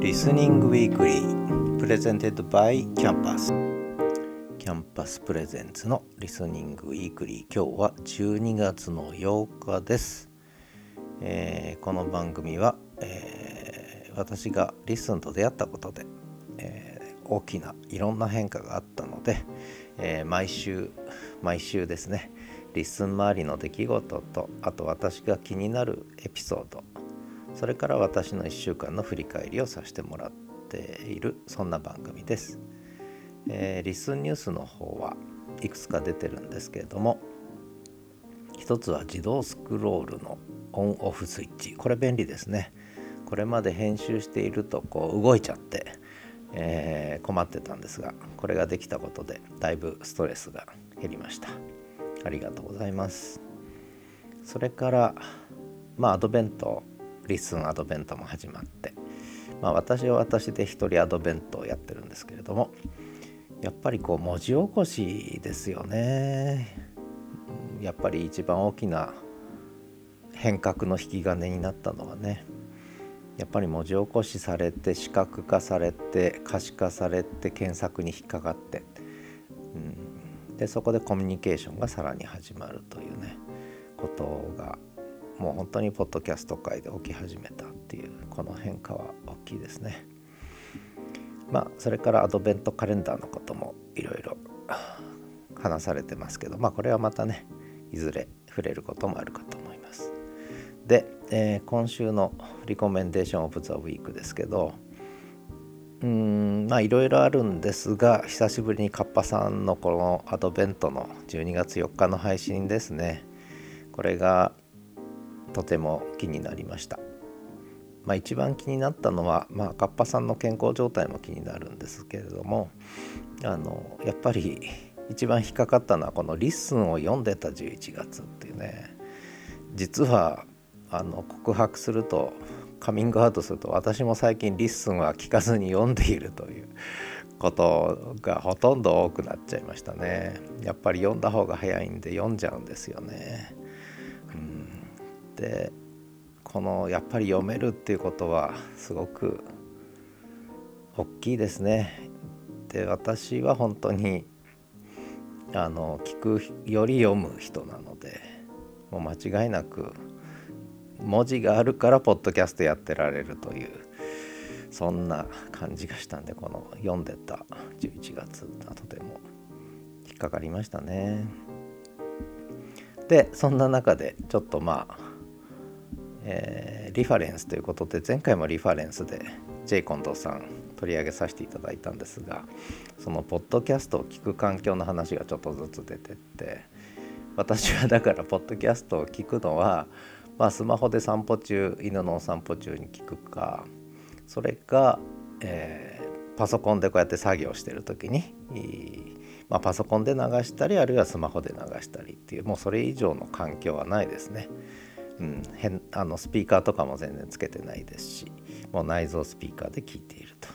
Listening Weekly presented by キャンパスキャンパス presents のリスニングウィークリー。今日は12月の8日です、えー、この番組は、えー、私がリスンと出会ったことで、えー、大きないろんな変化があったので、え毎週毎週ですねリッスン周りの出来事とあと私が気になるエピソードそれから私の1週間の振り返りをさせてもらっているそんな番組です。えー、リスンニュースの方はいくつか出てるんですけれども一つは自動スクロールのオンオフスイッチ。これ便利ですね。これまで編集しているとこう動いちゃって、えー、困ってたんですがこれができたことでだいぶストレスが減りました。ありがとうございます。それからまあアドベントリッスンアドベントも始まって、まあ、私は私で一人アドベントをやってるんですけれどもやっぱりこう文字起こしですよね。やっぱり一番大きな変革の引き金になったのはねやっぱり文字起こしされて視覚化されて可視化されて検索に引っかかって、うん、でそこでコミュニケーションがさらに始まるというねことがもう本当にポッドキャスト界で起き始めたっていうこの変化は大きいですね。まあそれからアドベントカレンダーのこともいろいろ話されてますけどまあこれはまたねいずれ触れることもあるかと思います。で、えー、今週のリコメンデーションオブザウィークですけどうんまあいろいろあるんですが久しぶりにカッパさんのこのアドベントの12月4日の配信ですねこれがとても気になりました。まあ、一番気になったのは、まあ、カッパさんの健康状態も気になるんですけれどもあのやっぱり一番引っかかったのはこの「リッスンを読んでた11月」っていうね。実はあの告白するとカミングアウトすると私も最近リッスンは聞かずに読んでいるということがほとんど多くなっちゃいましたね。やっぱり読んだ方が早いんで読んじゃうんですよね。うん。でこのやっぱり読めるっていうことはすごく大きいですね。で私は本当にあの聞くより読む人なのでもう間違いなく文字があるからポッドキャストやってられるというそんな感じがしたんでこの読んでた11月がとても引っかかりましたね。でそんな中でちょっとまあえー、リファレンスということで前回もリファレンスで J 近藤さん取り上げさせていただいたんですがそのポッドキャストを聞く環境の話がちょっとずつ出てって私はだからポッドキャストを聞くのは、まあ、スマホで散歩中犬のお散歩中に聞くかそれか、えー、パソコンでこうやって作業してる時に、まあ、パソコンで流したりあるいはスマホで流したりっていうもうそれ以上の環境はないですね。うん、変あのスピーカーとかも全然つけてないですしもう内蔵スピーカーで聞いていると。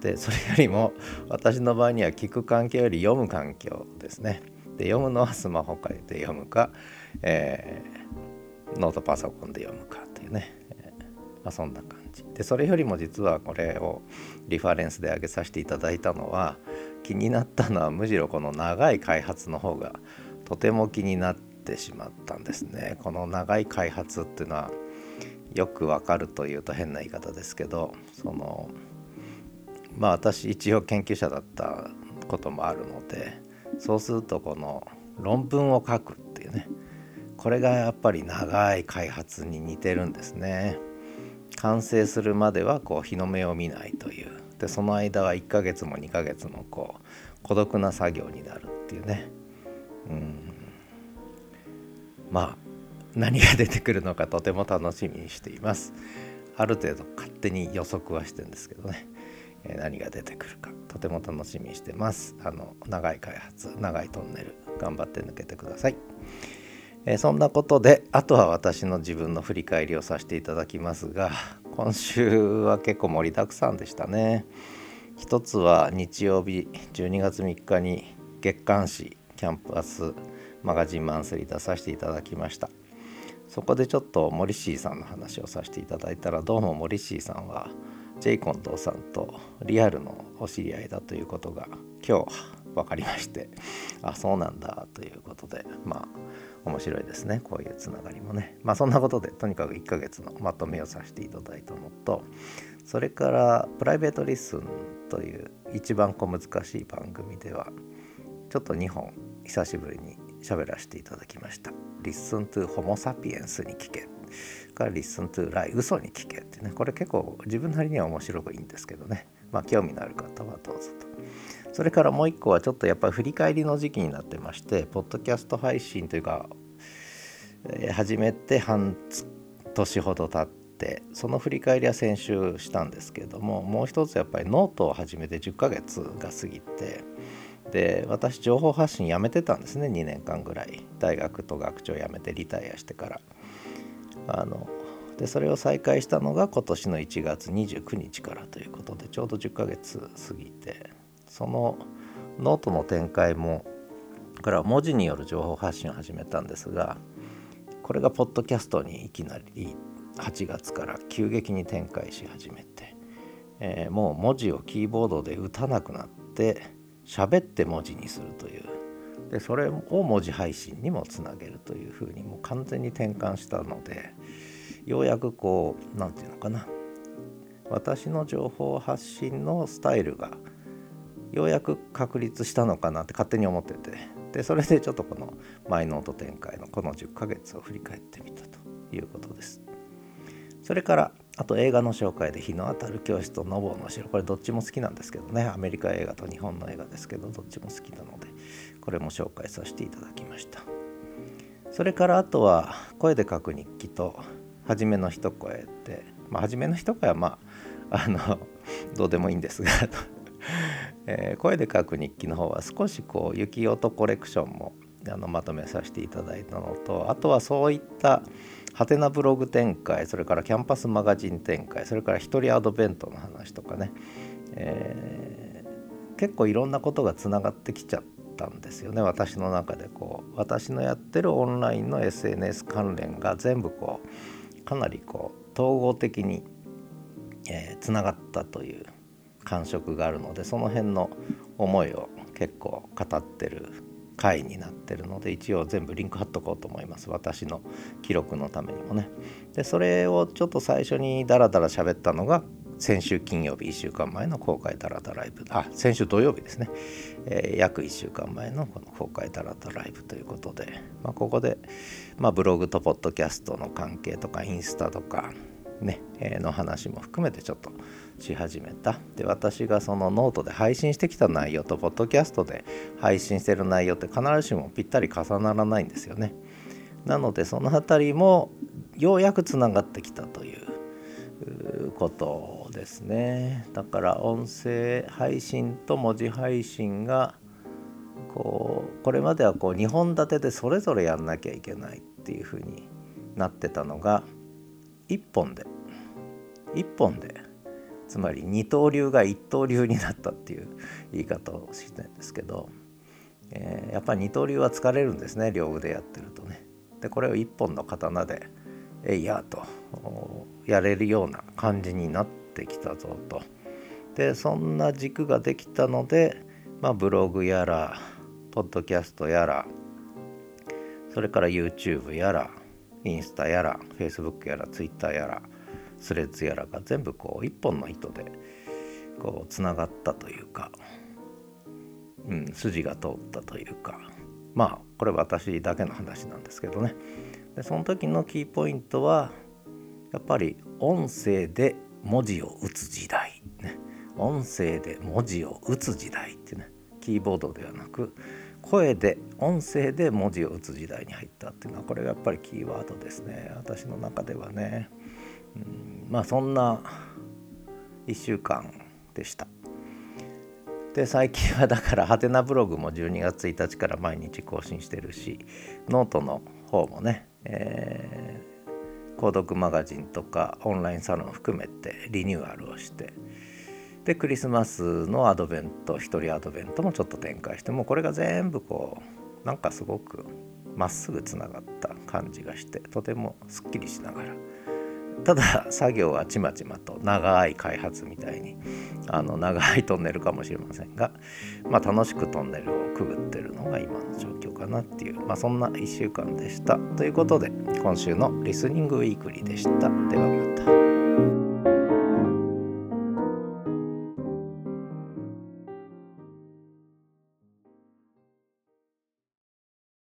でそれよりも私の場合には聞く環境より読む環境ですね。で読むのはスマホかで読むか、えー、ノートパソコンで読むかというね、えー、まあ、そんな感じでそれよりも実はこれをリファレンスで上げさせていただいたのは気になったのはむしろこの長い開発の方がとても気になっててしまったんですね。この長い開発っていうのはよくわかるというと変な言い方ですけどそのまあ私一応研究者だったこともあるのでそうするとこの論文を書くっていうねこれがやっぱり長い開発に似てるんですね。完成するまではこう日の目を見ないという。でその間は1ヶ月も2ヶ月もこう孤独な作業になるっていうね。うん。まあ何が出てくるのかとても楽しみにしています。ある程度勝手に予測はしてるんですけどね、え、何が出てくるかとても楽しみにしてます。あの長い開発長いトンネル頑張って抜けてください。え、そんなことであとは私の自分の振り返りをさせていただきますが今週は結構盛りだくさんでしたね。一つは日曜日12月3日に月刊誌キャンパスマガジンマンスリー出させていただきました。そこでちょっとモリシーさんの話をさせていただいたらどうもモリシーさんはジェイコンドーさんとリアルのお知り合いだということが今日分かりまして。あそうなんだということでまあ面白いですねこういうつながりもね。まあそんなことでとにかく1ヶ月のまとめをさせていただいたのとそれからプライベートリッスンという一番小難しい番組ではちょっと2本久しぶりに喋らせていただきました。Listen to Homo sapiens に聞け。から Listen to Lie 嘘に聞けってね。これ結構自分なりには面白くいいんですけどね。まあ興味のある方はどうぞと。それからもう一個はちょっとやっぱり振り返りの時期になってましてポッドキャスト配信というか、えー、始めて半年ほど経ってその振り返りは先週したんですけどももう一つやっぱりノートを始めて10ヶ月が過ぎてで私情報発信やめてたんですね2年間ぐらい。大学と学長辞めてリタイアしてから。あのでそれを再開したのが今年の1月29日からということでちょうど10ヶ月過ぎて。そのノートの展開もから文字による情報発信を始めたんですがこれがポッドキャストにいきなり8月から急激に展開し始めて、えー、もう文字をキーボードで打たなくなって喋って文字にするという。でそれを文字配信にもつなげるというふうにもう完全に転換したのでようやくこう何て言うのかな。私の情報発信のスタイルがようやく確立したのかなって勝手に思ってて。でそれでちょっとこのマイノート展開のこの10ヶ月を振り返ってみたということです。それからあと映画の紹介で日の当たる教室とノボの城これどっちも好きなんですけどね。アメリカ映画と日本の映画ですけどどっちも好きなのでこれも紹介させていただきました。それからあとは声で書く日記と初めの一声ってまあ初めの一声はまああのどうでもいいんですがえー、声で書く日記の方は少しこう雪音コレクションもあのまとめさせていただいたのとあとはそういったハテナブログ展開それからキャンパスマガジン展開それから一人アドベントの話とかね、えー、結構いろんなことがつながってきちゃったんですよね私の中でこう。私のやってるオンラインの SNS 関連が全部こうかなりこう統合的につな、がったという感触があるのでその辺の思いを結構語ってる回になってるので一応全部リンク貼っとこうと思います。私の記録のためにもね。でそれをちょっと最初にダラダラ喋ったのが先週金曜日1週間前の公開ダラダライブ。あ先週土曜日ですね、えー、約1週間前のこの公開ダラダライブということで、まあ、ここで、まあ、ブログとポッドキャストの関係とかインスタとかね、えー、の話も含めてちょっとし始めた。で私がそのノートで配信してきた内容とポッドキャストで配信してる内容って必ずしもぴったり重ならないんですよね。なのでその辺りもようやくつながってきたということですね。だから音声配信と文字配信がこうこれまではこう2本立てでそれぞれやんなきゃいけないっていうふうになってたのが1本で1本でつまり二刀流が一刀流になったっていう言い方をしてるんですけど、えー、やっぱり二刀流は疲れるんですね両腕やってるとね。でこれを一本の刀で「えいや」とやれるような感じになってきたぞと。でそんな軸ができたので、まあ、ブログやらポッドキャストやらそれから YouTube やらインスタやら Facebook やら Twitter やらスレッズやらが全部こう一本の糸でこうつながったというか、うん、筋が通ったというか。まあこれ私だけの話なんですけどね。でその時のキーポイントはやっぱり音声で文字を打つ時代、ね、音声で文字を打つ時代ってね。キーボードではなく声で音声で文字を打つ時代に入ったっていうのはこれがやっぱりキーワードですね。私の中ではね。まあそんな1週間でした。で最近はだからハテナブログも12月1日から毎日更新してるしノートの方もね、えー、購読マガジンとかオンラインサロン含めてリニューアルをしてでクリスマスのアドベント一人アドベントもちょっと展開してもうこれが全部こうなんかすごくまっすぐつながった感じがしてとてもすっきりしながらただ作業はちまちまと長い開発みたいにあの長いトンネルかもしれませんが、まあ、楽しくトンネルをくぐってるのが今の状況かなっていう、まあ、そんな1週間でした。ということで今週のリスニングウィークリーでした。ではまた。